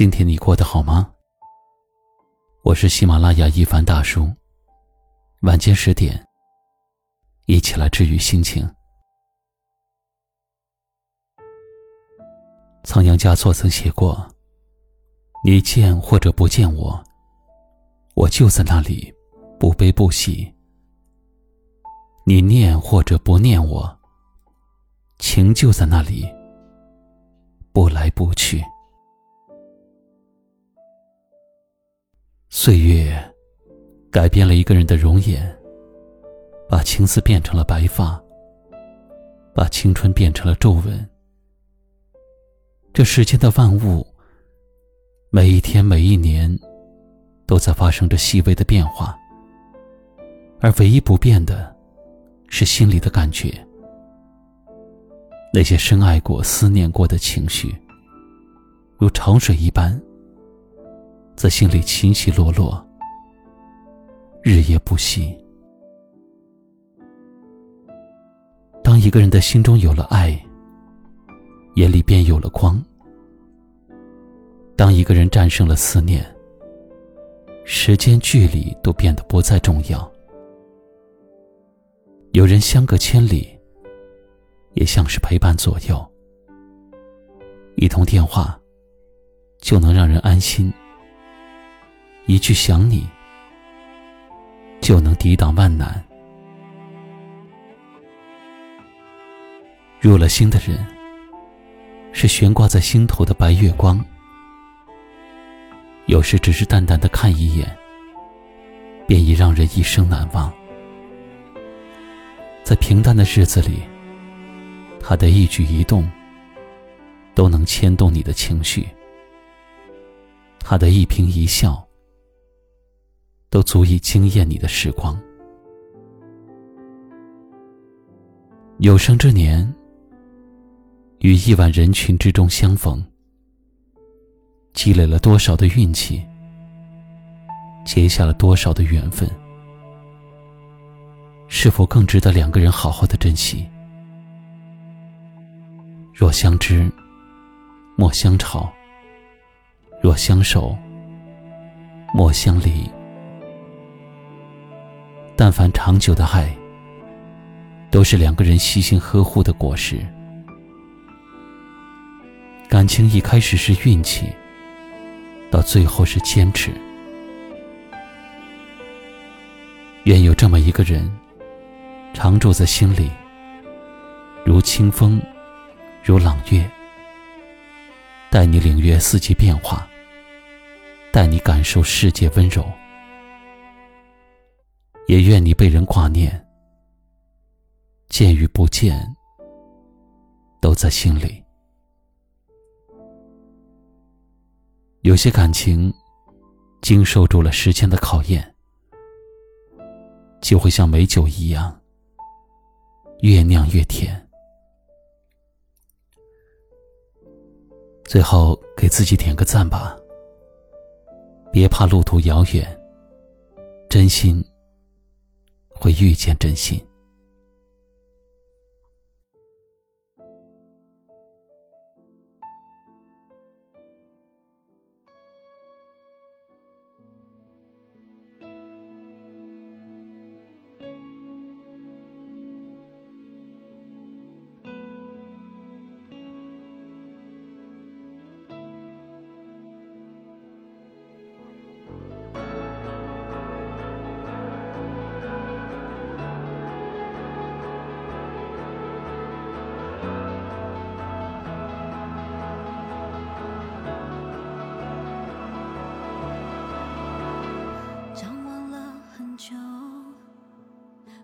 今天你过得好吗？我是喜马拉雅一凡大叔。晚间十点，一起来治愈心情。仓央嘉措曾写过：“你见或者不见我，我就在那里，不悲不喜。你念或者不念我，情就在那里，不来不去。”岁月改变了一个人的容颜，把青丝变成了白发，把青春变成了皱纹。这世间的万物，每一天、每一年，都在发生着细微的变化，而唯一不变的，是心里的感觉。那些深爱过、思念过的情绪，如潮水一般。在心里起起落落，日夜不息。当一个人的心中有了爱，眼里便有了光；当一个人战胜了思念，时间距离都变得不再重要。有人相隔千里，也像是陪伴左右。一通电话，就能让人安心。一句想你，就能抵挡万难。入了心的人，是悬挂在心头的白月光。有时只是淡淡的看一眼，便已让人一生难忘。在平淡的日子里，他的一举一动，都能牵动你的情绪。他的一颦一笑。都足以惊艳你的时光。有生之年，于亿万人群之中相逢，积累了多少的运气，结下了多少的缘分，是否更值得两个人好好的珍惜？若相知，莫相吵；若相守，莫相离。但凡长久的爱，都是两个人悉心呵护的果实。感情一开始是运气，到最后是坚持。愿有这么一个人，常住在心里，如清风，如朗月，带你领略四季变化，带你感受世界温柔。也愿你被人挂念，见与不见，都在心里。有些感情，经受住了时间的考验，就会像美酒一样，越酿越甜。最后，给自己点个赞吧，别怕路途遥远，真心。会遇见真心。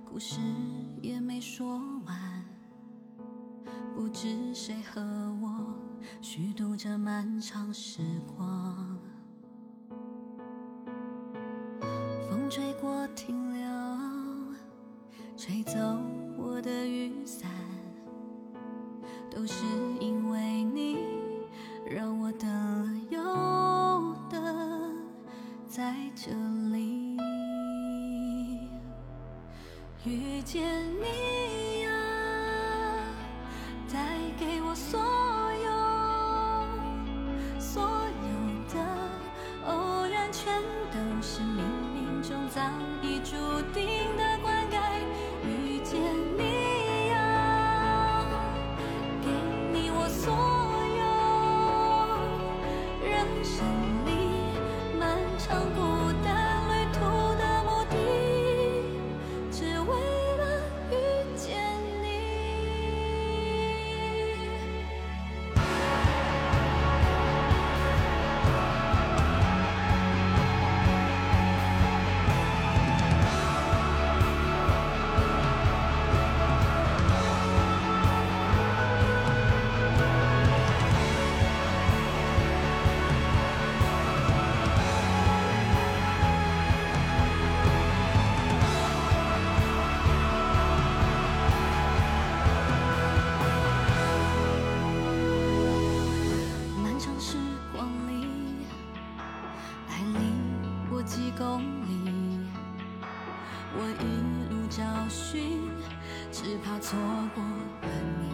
故事也没说完，不知谁和我虚度着漫长时光。风吹过停留，吹走我的雨伞，都是见你啊，带给我所有，所有的，偶然全都是冥冥中早已注定。公里，我一路找寻，只怕错过了你。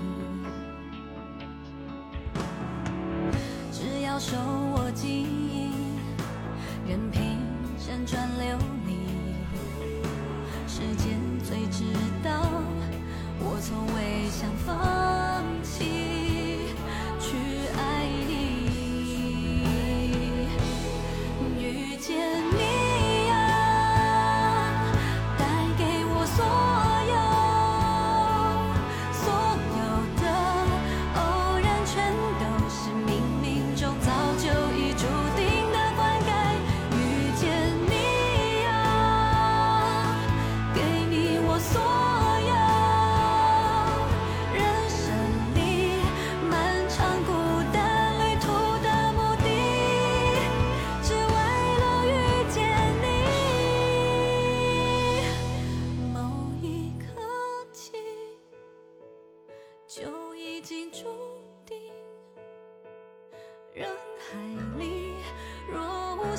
只要手握记忆，任凭辗转流离，时间最知道我从未想放。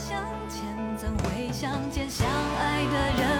相见怎会相见相爱的人